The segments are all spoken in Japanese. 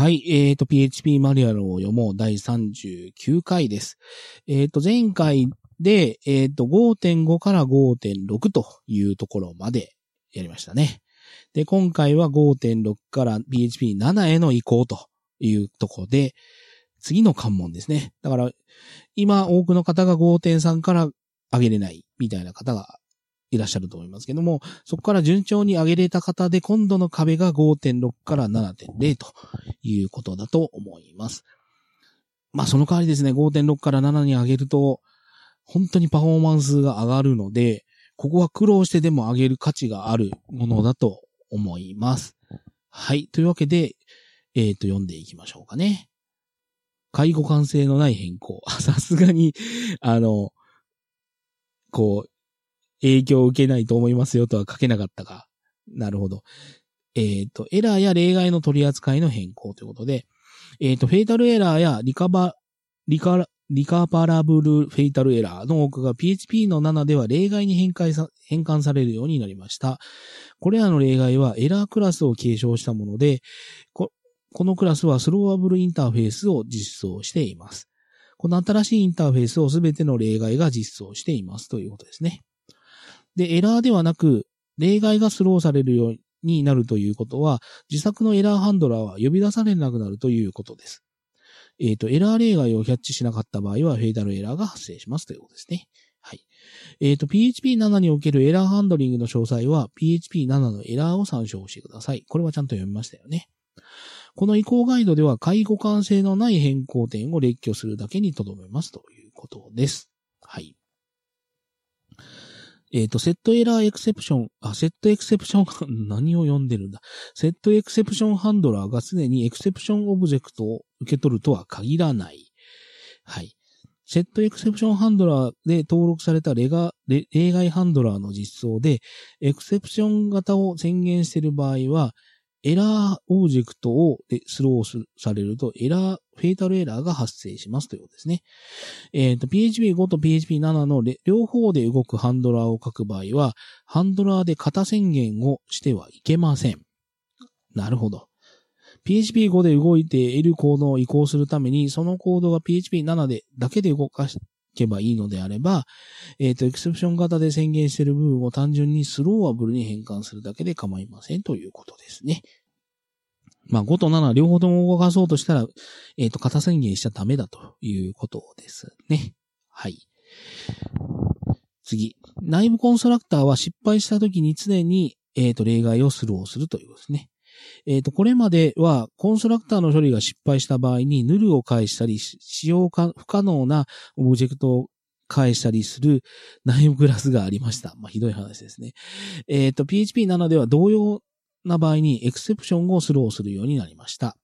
はい。えっ、と、PHP マニュアルを読もう第39回です。えっ、と、前回で、えっ、と、5.5から5.6というところまでやりましたね。で、今回は5.6から PHP7 への移行というところで、次の関門ですね。だから、今多くの方が5.3から上げれないみたいな方がいらっしゃると思いますけども、そこから順調に上げれた方で、今度の壁が5.6から7.0ということだと思います。まあその代わりですね、5.6から7に上げると、本当にパフォーマンスが上がるので、ここは苦労してでも上げる価値があるものだと思います。はい。というわけで、えっ、と、読んでいきましょうかね。介護完成のない変更。さすがに、あの、こう、影響を受けないと思いますよとは書けなかったか。なるほど。えっ、と、エラーや例外の取り扱いの変更ということで、えっ、と、フェイタルエラーやリカバ、リカ、リカバラブルフェイタルエラーの多くが PHP の7では例外に変換さ変換されるようになりました。これらの例外はエラークラスを継承したもので、ここのクラスはスローアブルインターフェースを実装しています。この新しいインターフェースをすべての例外が実装していますということですね。で、エラーではなく、例外がスローされるようになるということは、自作のエラーハンドラーは呼び出されなくなるということです。えっ、と、エラー例外をキャッチしなかった場合は、 fatal error が発生しますということですね。はい。えっ、と、PHP7 におけるエラーハンドリングの詳細は、PHP7 のエラーを参照してください。これはちゃんと読みましたよね。この移行ガイドでは、下位互換性のない変更点を列挙するだけにとどめますということです。はい。えっ、と、 set error exception、あ、セットエクセプション、何を読んでるんだ？ set exception handler が常に Exception オブジェクトを受け取るとは限らない。はい。 set exception handler で登録された例外ハンドラーの実装で、 Exception 型を宣言している場合は、エラーオブジェクトをスローされると、エラー、 fatal error が発生しますということですね。えっ、と、PHP5 と PHP7 の両方で動くハンドラーを書く場合は、ハンドラーで型宣言をしてはいけません。なるほど。PHP5 で動いているコードを移行するために、そのコードが PHP7 でだけで動かしけばいいのであれば、えっ、と、エクセプション型で宣言している部分を単純にスローアブルに変換するだけで構いませんということですね。まあ、5と7両方とも動かそうとしたら、えっ、と、型宣言しちゃダメだということですね。はい。次。内部コンストラクターは失敗した時に常に、えっ、と、例外をスローするということですね。えっ、と、これまでは、コンストラクターの処理が失敗した場合に、ヌルを返したり、使用不可能なオブジェクトを返したりする内部クラスがありました。まあ、ひどい話ですね。えっ、と、PHP7 では同様な場合に Exception をスローするようになりました。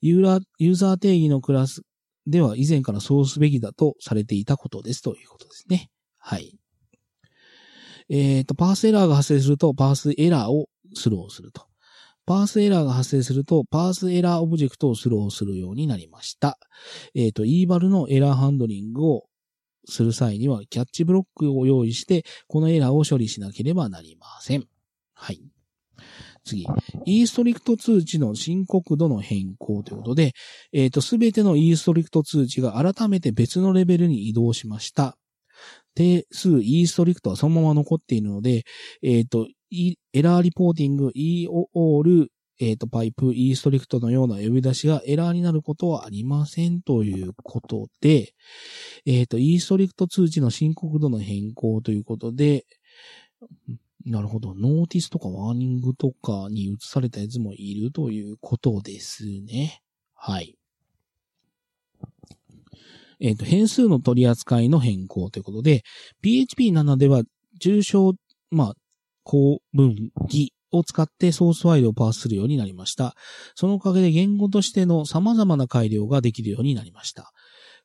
ユーラユーザー定義のクラスでは以前からそうすべきだとされていたことですということですね。はい。えっ、と、 parse error が発生すると、 ParseError をスローすると。 parse error が発生すると、 ParseError オブジェクトをスローするようになりました。えっ、と、eval のエラーハンドリングをする際には、キャッチブロックを用意して、このエラーを処理しなければなりません。はい。次。e ストリクト通知の申告度の変更ということで、えっ、と、すべての e ストリクト通知が改めて別のレベルに移動しました。定数 e ストリクトはそのまま残っているので、えっ、と、E、エラーリポーティング e オール、えっ、と、パイプ e ストリクトのような呼び出しがエラーになることはありませんということで、えっ、と、e ストリクト通知の申告度の変更ということで、なるほど。ノーティスとかワーニングとかに移されたやつもいるということですね。はい。えっ、と、変数の取り扱いの変更ということで、PHP7 では重症、まあ、公文義を使ってソースファイルをパースするようになりました。そのおかげで言語としての様々な改良ができるようになりました。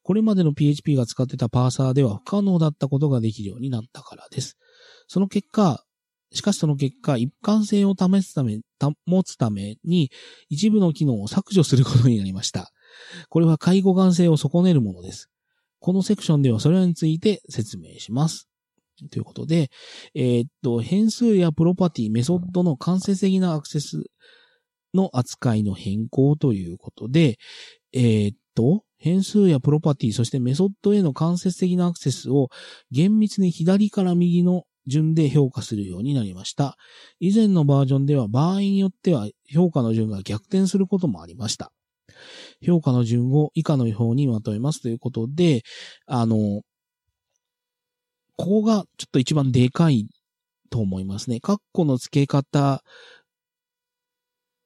これまでの PHP が使ってたパーサーでは不可能だったことができるようになったからです。その結果、しかしその結果、一貫性を試すため、保つために一部の機能を削除することになりました。これは介護眼性を損ねるものです。このセクションではそれらについて説明します。ということで、えーっと、変数やプロパティ、メソッドの間接的なアクセスの扱いの変更ということで、えー、っと、変数やプロパティ、そしてメソッドへの間接的なアクセスを厳密に左から右の順で評価するようになりました。以前のバージョンでは場合によっては評価の順が逆転することもありました。評価の順を以下の方にまとめますということで、あの、ここがちょっと一番でかいと思いますね。カッコの付け方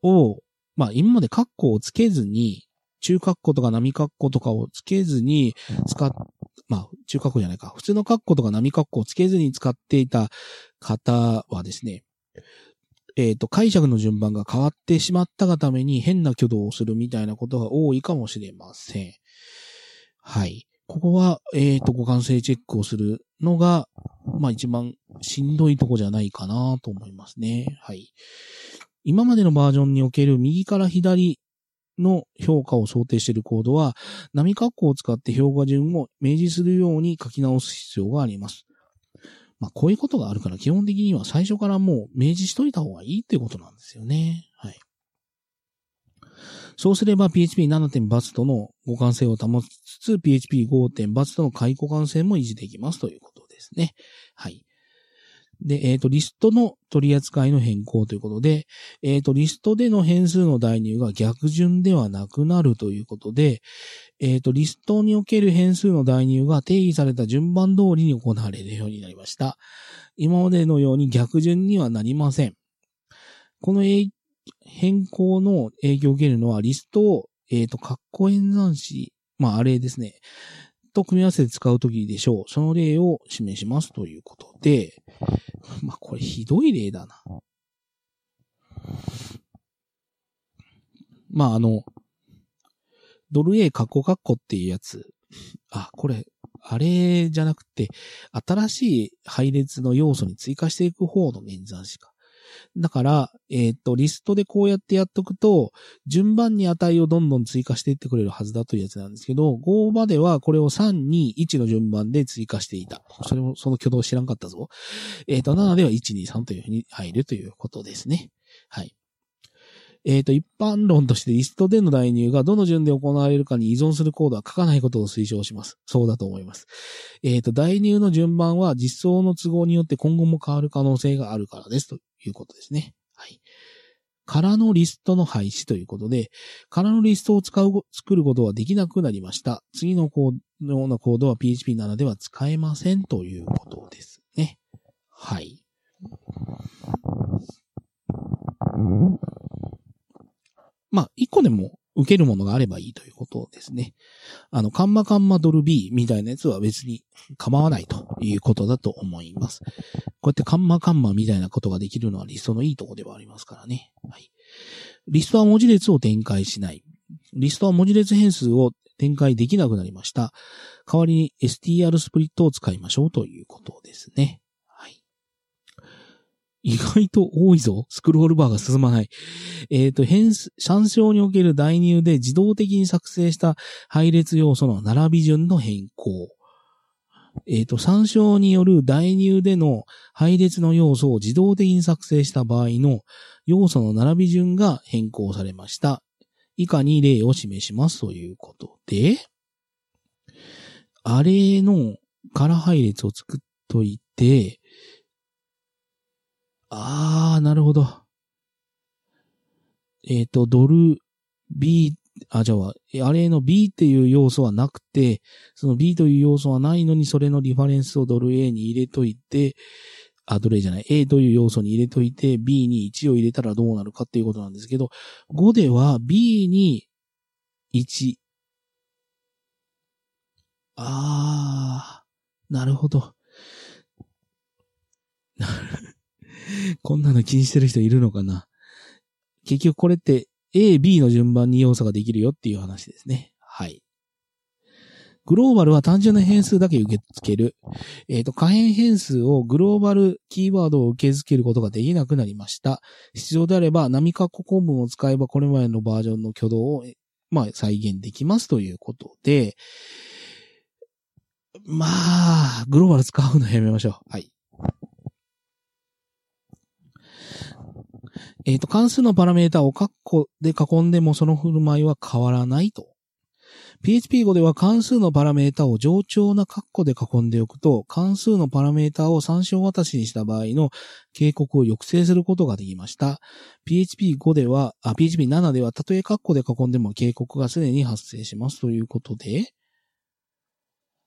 を、まあ今までカッコをつけずに、中カッコとか波カッコとかをつけずに使っ、まあ中カッコじゃないか。普通のカッコとか波カッコをつけずに使っていた方はですね、えっ、ー、と、解釈の順番が変わってしまったがために変な挙動をするみたいなことが多いかもしれません。はい。ここは、えっ、ー、と、互換性チェックをするのが、まあ一番しんどいとこじゃないかなと思いますね。はい。今までのバージョンにおける右から左の評価を想定しているコードは、波括弧を使って評価順を明示するように書き直す必要があります。まあ、こういうことがあるから、基本的には最初からもう明示しといた方がいいっていうことなんですよね。そうすれば PHP7. バツとの互換性を保ちつつ、PHP5. バツとの解互換性も維持できますということですね。はい。で、えっ、ー、と、リストの取り扱いの変更ということで、えっ、ー、と、リストでの変数の代入が逆順ではなくなるということで、えっ、ー、と、リストにおける変数の代入が定義された順番通りに行われるようになりました。今までのように逆順にはなりません。この変更の影響を受けるのは、リストを、えっ、ー、と、括弧演算子、まあ、あれですね。と組み合わせて使うときでしょう。その例を示しますということで、まあ、これひどい例だな。まあ、あの、ドル A カッコカッコっていうやつ。あ、これ、あれじゃなくて、新しい配列の要素に追加していく方の演算子か。だから、えっ、ー、と、リストでこうやってやっとくと、順番に値をどんどん追加していってくれるはずだというやつなんですけど、5まではこれを3、2、1の順番で追加していた。それも、その挙動知らんかったぞ。えっ、ー、と、7では1、2、3というふうに入るということですね。はい。えっ、ー、と、一般論としてリストでの代入がどの順で行われるかに依存するコードは書かないことを推奨します。そうだと思います。えっ、ー、と、代入の順番は実装の都合によって今後も変わる可能性があるからですということですね。はい。からのリストの廃止ということで、からのリストを使う、作ることはできなくなりました。次のコードようなコードは PHP7 では使えませんということですね。はい。まあ、一個でも受けるものがあればいいということですね。あの、カンマカンマドル B みたいなやつは別に構わないということだと思います。こうやってカンマカンマみたいなことができるのはリストのいいとこではありますからね。はい。リストは文字列を展開しない。リストは文字列変数を展開できなくなりました。代わりに str スプリットを使いましょうということですね。意外と多いぞ。スクロールバーが進まない。えっ、ー、と、変、参照における代入で自動的に作成した配列要素の並び順の変更。えっ、ー、と、参照による代入での配列の要素を自動的に作成した場合の要素の並び順が変更されました。以下に例を示しますということで、あれの空配列を作っといて、あー、なるほど。えっ、ー、と、ドル B、あ、じゃあ、あれの B っていう要素はなくて、その B という要素はないのに、それのリファレンスをドル A に入れといて、あ、ドル A じゃない、A という要素に入れといて、B に1を入れたらどうなるかっていうことなんですけど、5では B に1。あー、なるほど。こんなの気にしてる人いるのかな？結局これって A、B の順番に要素ができるよっていう話ですね。はい。グローバルは単純な変数だけ受け付ける。えっ、ー、と、可変変数をグローバルキーワードを受け付けることができなくなりました。必要であれば、波括弧根文を使えばこれまでのバージョンの挙動を、まあ、再現できますということで、まあ、グローバル使うのやめましょう。はい。えっ、と、関数のパラメータをカッコで囲んでもその振る舞いは変わらないと。PHP5 では関数のパラメータを冗長なカッコで囲んでおくと、関数のパラメータを参照渡しにした場合の警告を抑制することができました。PHP5 では、あ、PHP7 では、たとえカッコで囲んでも警告がすでに発生しますということで、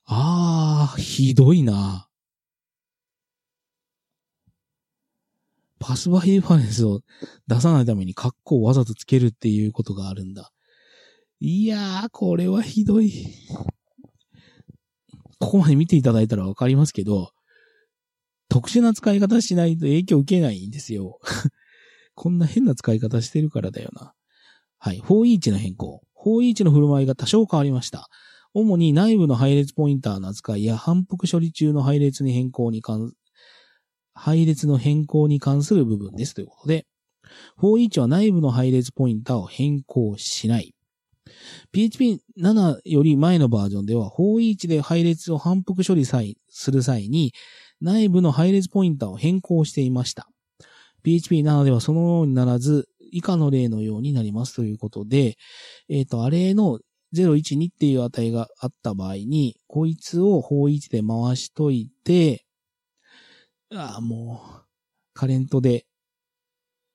あー、ひどいな。パスバイファレンスを出さないためにカッコをわざとつけるっていうことがあるんだ。いやー、これはひどい。ここまで見ていただいたらわかりますけど、特殊な使い方しないと影響受けないんですよ。こんな変な使い方してるからだよな。はい。4イーチの変更。4イーチの振る舞いが多少変わりました。主に内部の配列ポインターの扱いや反復処理中の配列に変更に関、配列の変更に関する部分です。ということで、4イーチは内部の配列ポインターを変更しない。PHP7 より前のバージョンでは、4E1 で配列を反復処理する際に、内部の配列ポインターを変更していました。PHP7 ではそのようにならず、以下の例のようになりますということで、えっ、ー、と、あれの012っていう値があった場合に、こいつを 4E1 で回しといて、ああ、もう、カレントで、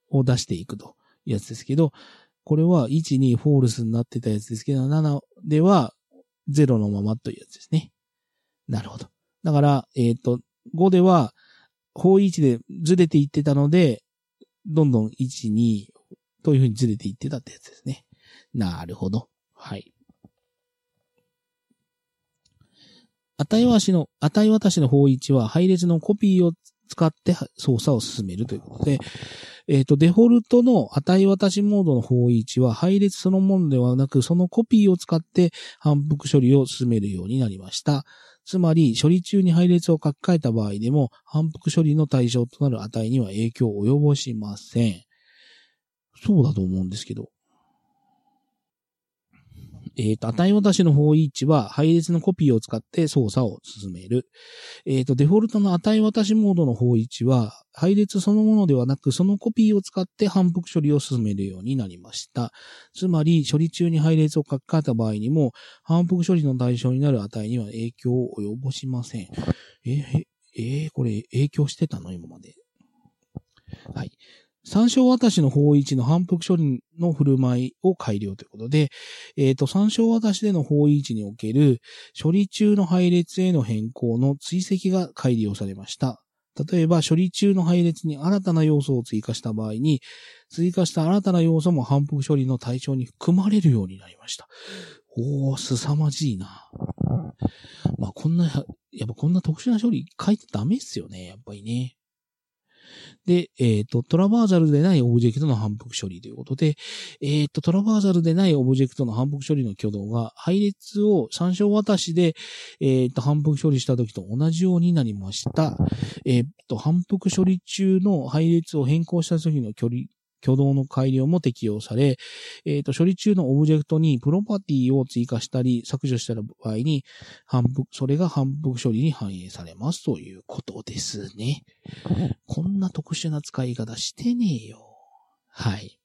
を出していくというやつですけど、これは1、2、フォールスになってたやつですけど、7では0のままというやつですね。なるほど。だから、えっ、ー、と、5では、方位置でずれていってたので、どんどん1、2というふうにずれていってたってやつですね。なるほど。はい。値渡しの、値渡しの方位置は配列のコピーを使って操作を進めるということで、えっ、ー、と、デフォルトの値渡しモードの方位置は配列そのものではなく、そのコピーを使って反復処理を進めるようになりました。つまり、処理中に配列を書き換えた場合でも、反復処理の対象となる値には影響を及ぼしません。そうだと思うんですけど。えっ、ー、と、値渡しの方位置は配列のコピーを使って操作を進める。えっ、ー、と、デフォルトの値渡しモードの方位置は配列そのものではなく、そのコピーを使って反復処理を進めるようになりました。つまり、処理中に配列を書き換えた場合にも、反復処理の対象になる値には影響を及ぼしません。えー、えー、これ影響してたの？今まで。はい。参照渡しの方位置の反復処理の振る舞いを改良ということで、えっ、ー、と、参照渡しでの方位置における処理中の配列への変更の追跡が改良されました。例えば、処理中の配列に新たな要素を追加した場合に、追加した新たな要素も反復処理の対象に含まれるようになりました。おー、凄まじいな。まあ、こんな、やっぱこんな特殊な処理書いてダメっすよね、やっぱりね。で、えっ、ー、と、トラバーザルでないオブジェクトの反復処理ということで、えっ、ー、と、トラバーザルでないオブジェクトの反復処理の挙動が、配列を参照渡しで、えっ、ー、と、反復処理した時と同じようになりました。えっ、と、反復処理中の配列を変更した時の距離、挙動の改良も適用され、えっ、ー、と、処理中のオブジェクトにプロパティを追加したり削除した場合に、反復、それが反復処理に反映されますということですね。こんな特殊な使い方してねえよ。はい。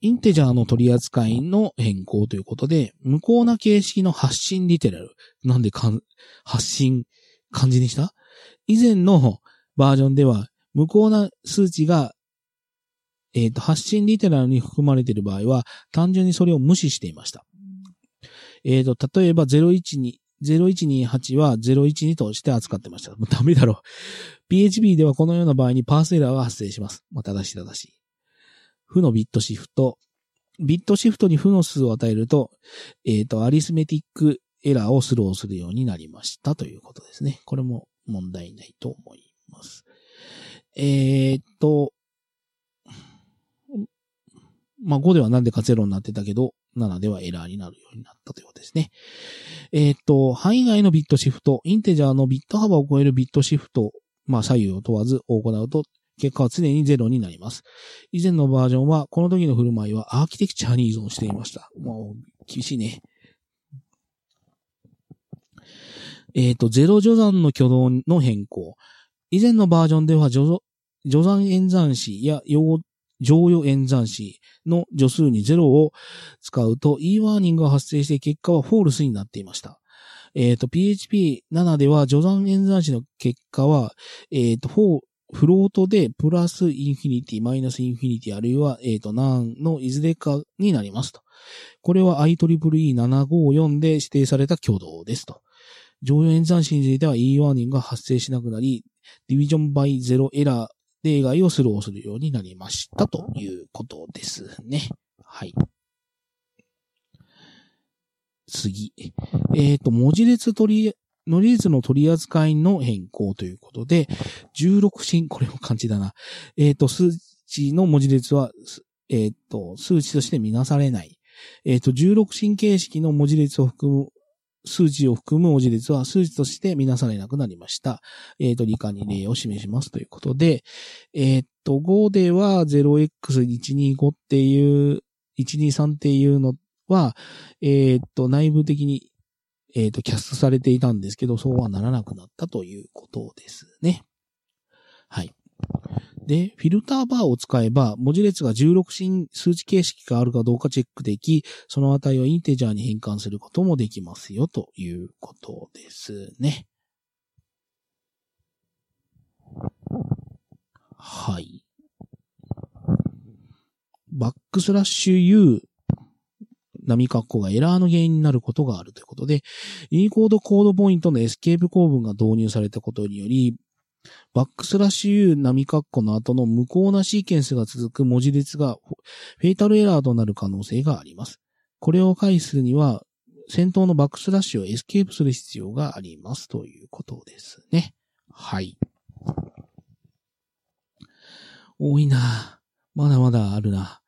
インテジャーの取り扱いの変更ということで、無効な形式の発信リテラル。なんでかん、発信、漢字にした？以前のバージョンでは、無効な数値が、えっ、ー、と、発信リテラルに含まれている場合は、単純にそれを無視していました。えっ、ー、と、例えば012、0128は012として扱ってました。もうダメだろう。PHP ではこのような場合にパースエラーが発生します。まあ、正しい正しい。負のビットシフト。ビットシフトに負の数を与えると、えっ、ー、と、アリスメティックエラーをスローするようになりましたということですね。これも問題ないと思います。えー、っと、まあ、5ではなんでか0になってたけど、7ではエラーになるようになったということですね。えー、っと、範囲外のビットシフト、インテジャーのビット幅を超えるビットシフト、まあ、左右を問わず行うと、結果は常に0になります。以前のバージョンは、この時の振る舞いはアーキテクチャに依存していました。もう、厳しいね。えっ、と、ゼロ序算の挙動の変更。以前のバージョンでは除残演算子や乗与演算子の助数に0を使うと e ワーニングが発生して結果は false になっていました。えっ、ー、と、PHP7 では、除算演算子の結果は、えっ、ー、と、 float で、 plus infinity、minus infinity、あるいは、えっ、ー、と、 NaN のいずれかになりますと。これは IEEE754 で指定された挙動ですと。剰余演算子については e ワーニングが発生しなくなり、 DivisionByZeroError 例外をスローするようになりましたということですね。はい。次。えっ、ー、と、文字列取り、文字列の取り扱いの変更ということで、16進、これも漢字だな。えっ、ー、と、数値の文字列は、えっ、ー、と、数値としてみなされない。えっ、と、16進形式の文字列を含む、数値を含む文字列は数値としてみなされなくなりました。えっ、と、理科に例を示しますということで、えっ、と、5では 0x125 っていう、123っていうのは、えっ、と、内部的にえっ、と、キャストされていたんですけど、そうはならなくなったということですね。はい。で、フィルターバーを使えば、文字列が16進数値形式があるかどうかチェックでき、その値をインテジャーに変換することもできますよ、ということですね。はい。バックスラッシュ U 波括弧がエラーの原因になることがあるということで、ユニコードコードポイントのエスケープ構文が導入されたことにより、バックスラッシュ U 波括弧の後の無効なシーケンスが続く文字列が fatal error となる可能性があります。これを回避するには、先頭のバックスラッシュをエスケープする必要がありますということですね。はい。多いなまだまだあるな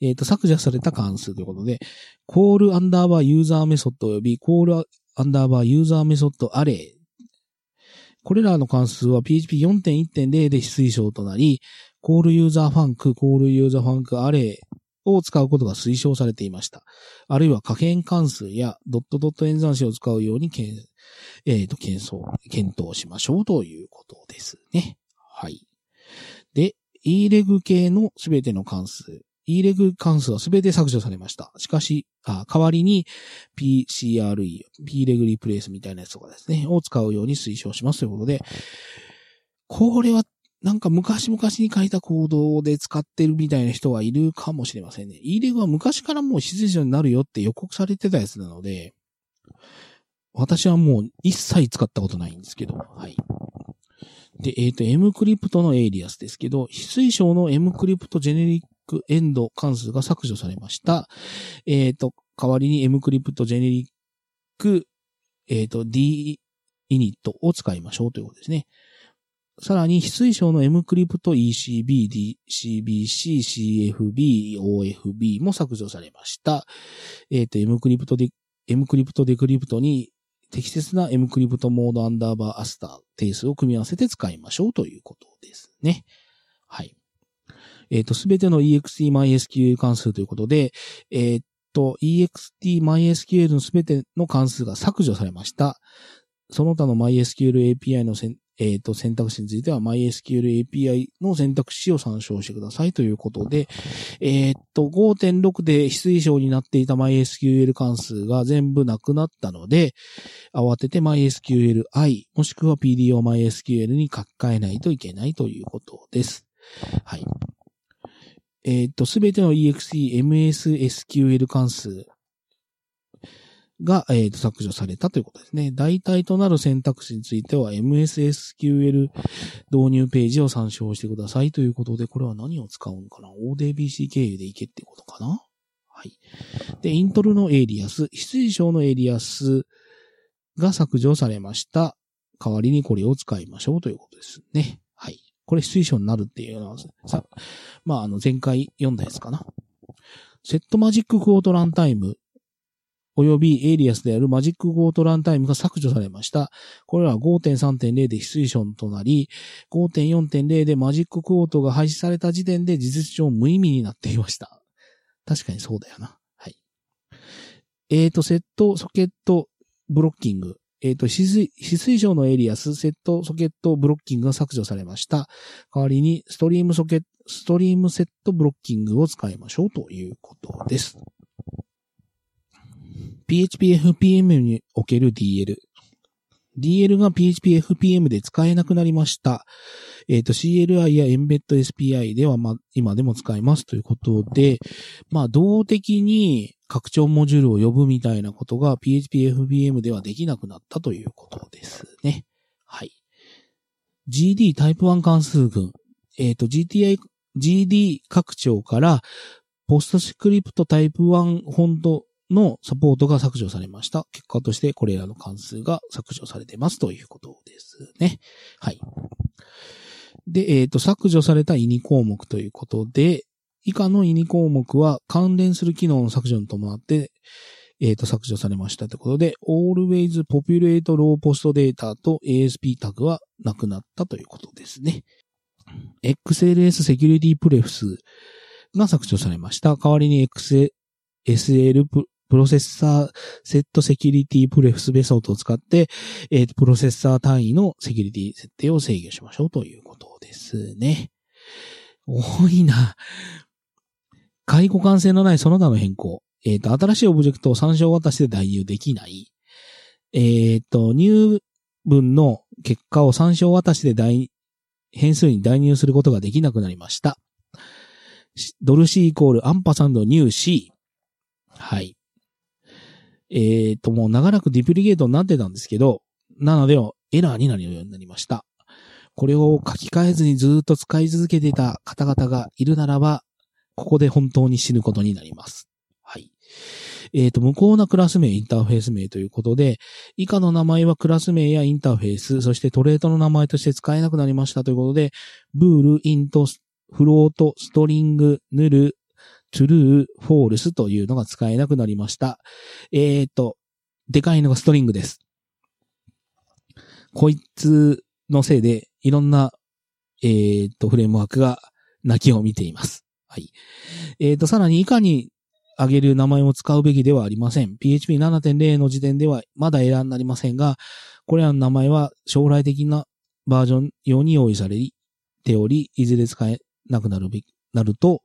えっ、ー、と、削除された関数ということで、 call アンダーバー user method 及び call アンダーバー user method array。これらの関数は PHP4.1.0 で非推奨となり、 call user func、call user func array を使うことが推奨されていました。あるいは可変関数やドットドット演算子を使うようにけん、え、ー、と、検討、検討しましょうということですね。はい。で、EREG 系のすべての関数、e レグ関数はすべて削除されました。しかし、あ代わりに PCRE、p レグリプレイスみたいなやつとかですね、を使うように推奨しますということで、これはなんか昔々に書いたコードで使ってるみたいな人はいるかもしれませんね。e レグは昔からもう非正常になるよって予告されてたやつなので、私はもう一切使ったことないんですけど、はい。で、えっ、ー、と、M クリプトのエイリアスですけど、非推奨の M クリプトジェネリッククエンド関数が削除されました。えっ、ー、と、代わりに M クリプトジェネリック、えっ、ー、と、D イニットを使いましょうということですね。さらに、非推奨の mcrypt ECB、DCBC、CFB、OFB も削除されました。えっ、ー、と、M クリプトで、M クリプトデクリプトに適切な M クリプトモードアンダーバーアスター定数を組み合わせて使いましょうということですね。はい。えっ、ー、と、すべての EXTMySQL 関数ということで、えっ、と、EXTMySQL のすべての関数が削除されました。その他の MySQL API のせん、えっ、ー、と、選択肢については MySQL API の選択肢を参照してくださいということで、えっ、と、5.6で非推奨になっていた MySQL 関数が全部なくなったので、慌てて MySQLi もしくは PDOMySQL に書き換えないといけないということです。はい。えっ、と、すべての EXE MSSQL 関数が、えー、と削除されたということですね。代替となる選択肢については MSSQL 導入ページを参照してくださいということで、これは何を使うんかな ?ODBC 経由でいけってことかな？はい。で、 intl のエイリアス、非推奨のエイリアスが削除されました。代わりにこれを使いましょうということですね。これ非推奨になるっていうのは、さ、まあ、あの、前回読んだやつかな。 set magic quotes runtime 及びエイリアスである magic quotes runtime が削除されました。これらは5.3.0で非推奨となり、5.4.0でマジッククォートが廃止された時点で事実上無意味になっていました。確かにそうだよな。はい。えーと、セット、ソケット、ブロッキングえっ、と、非水、非水上のエリアス、セットソケットブロッキングが削除されました。代わりに、ストリームソケット、ストリームセットブロッキングを使いましょうということです。PHPFPM における DL。DL が PHPFPM で使えなくなりました。えっ、と、CLI や Embed SPI では、ま、今でも使えますということで、まあ、動的に拡張モジュールを呼ぶみたいなことが PHPFPM ではできなくなったということですね。はい。GD タイプ1関数群。えっ、と、GTI、GD 拡張から、ポストスクリプトタイプ1フォントのサポートが削除されました。結果としてこれらの関数が削除されてますということですね。はい。で、えっ、と、削除された意2項目ということで、以下の意2項目は関連する機能の削除に伴って、えっ、と、削除されましたということで、always populate low post data と ASP タグはなくなったということですね。XLS Security Prefs が削除されました。代わりに XSL プロセッサーセットセキュリティプレフスベソードを使って、えープロセッサー単位のセキュリティ設定を制御しましょうということですね。多いな。介護感性のないその他の変更。えっ、と、新しいオブジェクトを参照渡しで代入できない。えっ、と、入文の結果を参照渡しで代変数に代入することができなくなりました。ドル C イコールアンパサンドニュー C。はい。えっ、と、もう長らくディプリゲートになってたんですけど、なのでエラーになるようになりました。これを書き換えずにずっと使い続けていた方々がいるならば、ここで本当に死ぬことになります。はい。えっ、と、無効なクラス名、インターフェース名ということで、以下の名前はクラス名やインターフェース、そしてトレートの名前として使えなくなりましたということで、 bool、int、float、string、null、true、false というのが使えなくなりました。えっ、と、でかいのが string です。こいつのせいで、いろんな、えっ、と、フレームワークが泣きを見ています。はい。えっ、と、さらに以下に挙げる名前を使うべきではありません。PHP7.0 の時点ではまだエラーになりませんが、これらの名前は将来的なバージョン用に用意されており、いずれ使えなくなるべき、なると、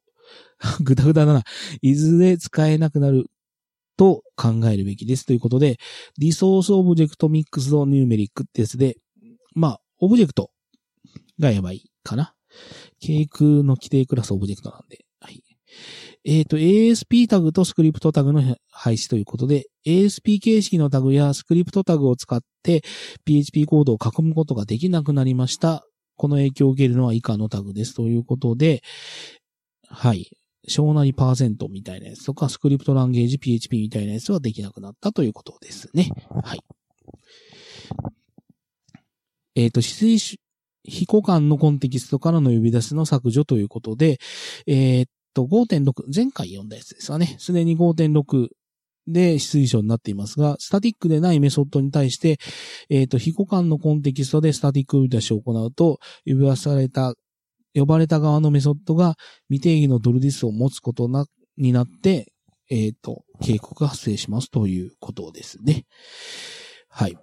ぐだぐだだな。いずれ使えなくなると考えるべきです。ということで、 resource object mixed numeric ってやつで、まあ、 objectがやばいかな。ケークの基底クラス object なんで。はい。えっ、と、ASP タグとスクリプトタグの廃止ということで、ASP 形式のタグやスクリプトタグを使って PHP コードを囲むことができなくなりました。この影響を受けるのは以下のタグです。ということで、はい。小なりパーセントみたいなやつとか、 script language PHP みたいなやつはできなくなったということですね。はい。えっ、と、非水非互換のコンテキストからの呼び出しの削除ということで、えっ、と、5.6、前回読んだやつですわね。すでに5.6で非推奨になっていますが、スタティックでないメソッドに対して、えっ、と、非互換のコンテキストでスタティック呼び出しを行うと、呼び出された、呼ばれた側のメソッドが未定義のドルディスを持つことな、になって、えっ、と、警告が発生しますということですね。はい。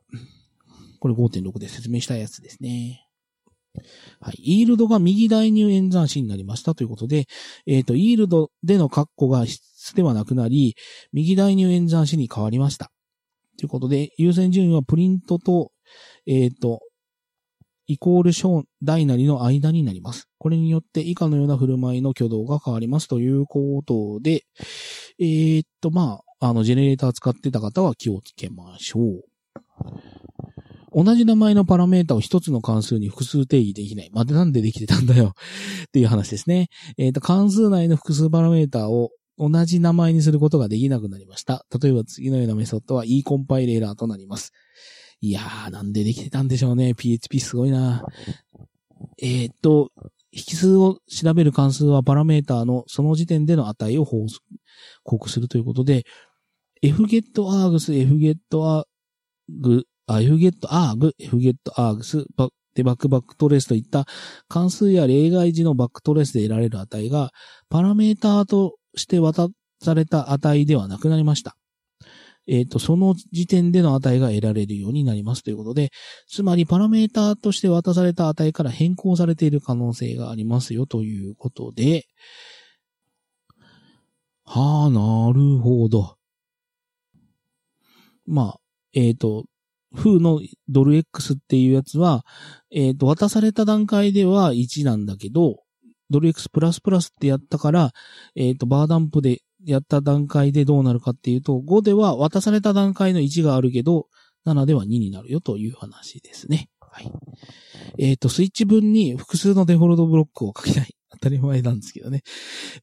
これ5.6で説明したやつですね。はい。イールドが右代入演算子になりましたということで、えっ、と、イールドでの括弧が必須ではなくなり、右代入演算子に変わりました。ということで、優先順位はプリントと、えっ、と、イコール小大なりの間になります。これによって以下のような振る舞いの挙動が変わりますということで、えっ、と、まあ、あの、ジェネレーター使ってた方は気をつけましょう。同じ名前のパラメータを一つの関数に複数定義できない。までなんでできてたんだよ。っていう話ですね。えっ、と、関数内の複数パラメータを同じ名前にすることができなくなりました。例えば次のようなメソッドは e コンパイレーラーとなります。いやー、なんでできてたんでしょうね。PHP すごいな。えっ、と、引数を調べる関数はパラメーターのその時点での値を報告するということで、fgetargs、fgetarg、あ、fgetarg、fgetargs、でバックバックトレースといった関数や例外時のバックトレースで得られる値が、パラメーターとして渡された値ではなくなりました。えっ、と、その時点での値が得られるようになりますということで、つまりパラメータとして渡された値から変更されている可能性がありますよということで、はあ、なるほど。まあ、えっ、ー、と、風のドル X っていうやつは、えっ、ー、と、渡された段階では1なんだけど、ドル X ってやったから、えっ、ー、と、バーダンプでやった段階でどうなるかっていうと、5では渡された段階の1があるけど、7では2になるよという話ですね。はい。えっ、ー、と、スイッチ分に複数のデフォルトブロックを書きたい。当たり前なんですけどね。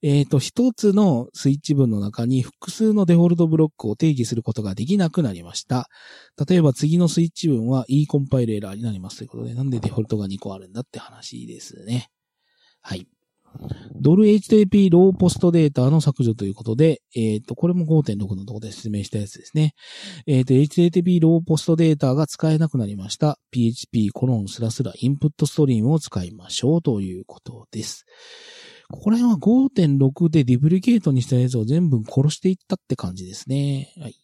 えっ、ー、と、一つのスイッチ分の中に複数のデフォルトブロックを定義することができなくなりました。例えば次のスイッチ分は E コンパイルエラーになりますということで、なんでデフォルトが2個あるんだって話ですね。はい。ドル HTTP ローポストデータの削除ということで、えっ、ー、と、これも5.6のところで説明したやつですね。えっ、ー、と、HTTP ローポストデータが使えなくなりました。PHP コロンスラスラインプットストリームを使いましょうということです。ここら辺は5.6でディプリケートにしたやつを全部殺していったって感じですね。はい。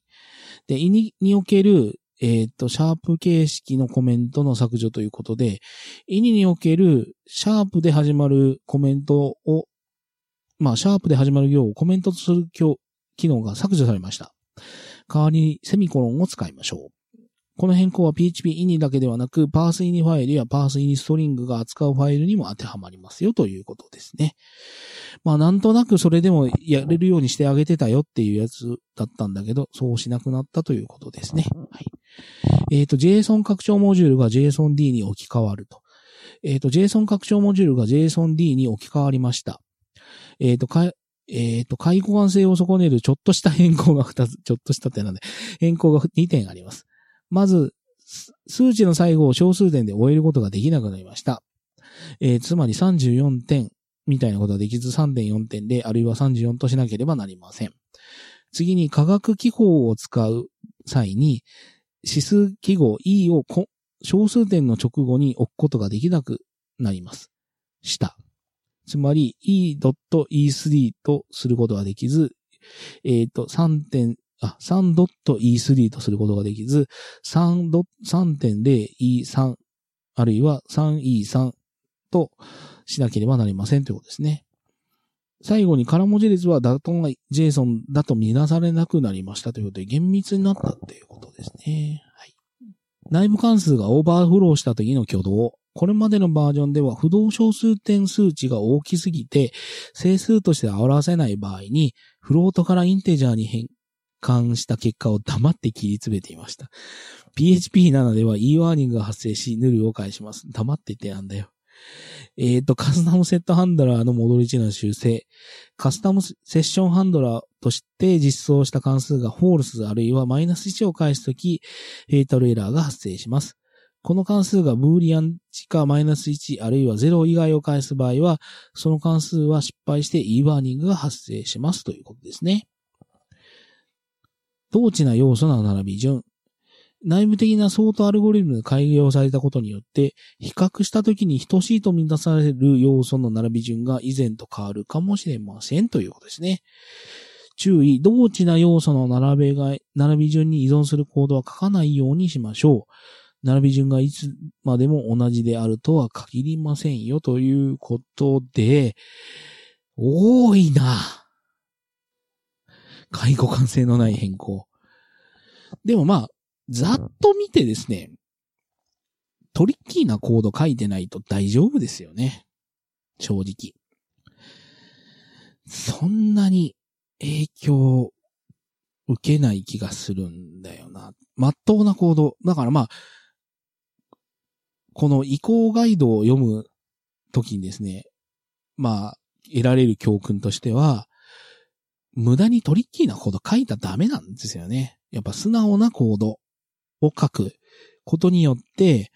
で、イニにおけるえっ、ー、と、シャープ形式のコメントの削除ということで、イニにおけるシャープで始まるコメントを、まあ、シャープで始まる行をコメントとする機能が削除されました。代わりにセミコロンを使いましょう。この変更は PHP イニだけではなく、パースイニファイルやパースイニストリングが扱うファイルにも当てはまりますよということですね。まあなんとなくそれでもやれるようにしてあげてたよっていうやつだったんだけど、そうしなくなったということですね。はい。えっ、ー、と、JSON 拡張モジュールが JSOND に置き換わると。えっ、ー、と、JSON 拡張モジュールが JSOND に置き換わりました。えっ、ー、と、か、えっ、と、解互換性を損ねるちょっとした変更が2つ、ちょっとしたってなんで、変更が2点あります。まず、数値の最後を小数点で終えることができなくなりました。えー、つまり34点みたいなことができず3.4点で、あるいは34としなければなりません。次に化学記号を使う際に、指数記号 E を小数点の直後に置くことができなくなります。した。つまり E.E3 とすることができず、えっ、ー、と、3点、あ、3.E3 とすることができず、3.0E3 あるいは 3E3 としなければなりませんということですね。最後に空文字列はダトンが JSON だと見なされなくなりましたということで厳密になったっていうことですね。はい。内部関数がオーバーフローした時の挙動。これまでのバージョンでは不動小数点数値が大きすぎて整数として表せない場合に float から integer に変換した結果を黙って切り詰めていました。PHP7 では e ワーニングが発生し、 null を返します。黙ってってなんだよ。えっ、ー、と、カスタムセットハンドラーの戻り値の修正。カスタムセッションハンドラーとして実装した関数が false あるいはマイナス1を返すとき、フェイタルエラーが発生します。この関数がブーリアン値かマイナス1あるいは0以外を返す場合は、その関数は失敗して e ワーニングが発生しますということですね。同値な要素の並び順。内部的な相当アルゴリズムが改良されたことによって、比較したときに等しいと満たされる要素の並び順が以前と変わるかもしれませんということですね。注意、同値な要素の並べが、並び順に依存するコードは書かないようにしましょう。並び順がいつまでも同じであるとは限りませんよということで、多いな。介護感性のない変更。でもまあ、ざっと見てですね、トリッキーなコード書いてないと大丈夫ですよね。正直。そんなに影響受けない気がするんだよな。まっとうなコード。だからまあ、この移行ガイドを読むときにですね、まあ、得られる教訓としては、無駄にトリッキーなコード書いたらダメなんですよね。やっぱ素直なコード。を書くことによって、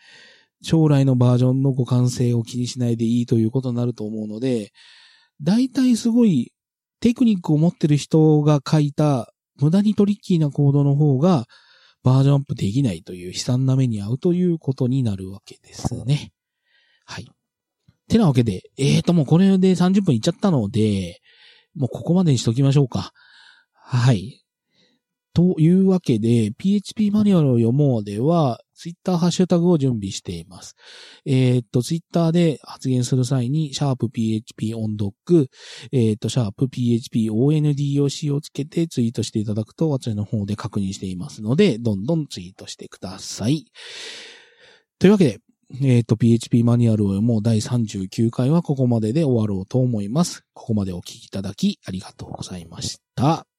将来のバージョンの互換性を気にしないでいいということになると思うので、大体すごいテクニックを持ってる人が書いた無駄にトリッキーなコードの方がバージョンアップできないという悲惨な目に遭うということになるわけですね。はい。てなわけで、えーともうこれで30分いっちゃったので、もうここまでにしときましょうか。はい。というわけで、PHP マニュアルを読もうでは、ツイッターハッシュタグを準備しています。えー、っと、ツイッターで発言する際に、シャープ PHP オンドック、えー、っと、シャープ PHP ONDOC をつけてツイートしていただくと、私の方で確認していますので、どんどんツイートしてください。というわけで、えっ、と、PHP マニュアルを読もう第39回はここまでで終わろうと思います。ここまでお聞きいただきありがとうございました。